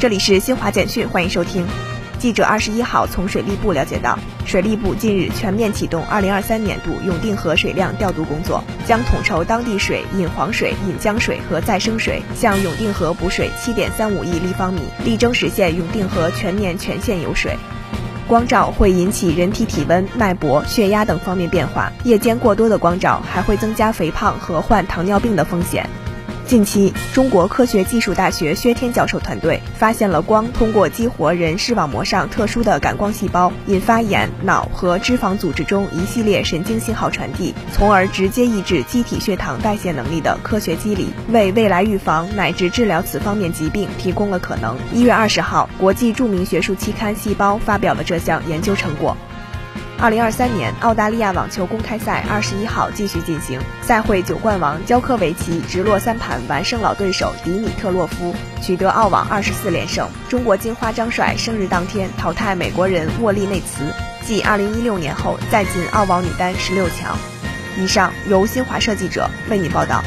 这里是新华简讯，欢迎收听。记者二十一号从水利部了解到，水利部近日全面启动二零二三年度永定河水量调度工作，将统筹当地水、引黄水、引江水和再生水，向永定河补水七点三五亿立方米，力争实现永定河全年全线有水。光照会引起人体体温、脉搏、血压等方面变化，夜间过多的光照还会增加肥胖和患糖尿病的风险。近期，中国科学技术大学薛天教授团队发现了光通过激活人视网膜上特殊的感光细胞，引发眼、脑和脂肪组织中一系列神经信号传递，从而直接抑制机体血糖代谢能力的科学机理，为未来预防乃至治疗此方面疾病提供了可能。一月二十号，国际著名学术期刊《细胞》发表了这项研究成果。二零二三年澳大利亚网球公开赛二十一号继续进行，赛会九冠王焦科维奇直落三盘完胜老对手迪米特洛夫，取得澳网二十四连胜。中国金花张帅生日当天淘汰美国人沃利内茨，继二零一六年后再进澳网女单十六强。以上由新华社记者为你报道。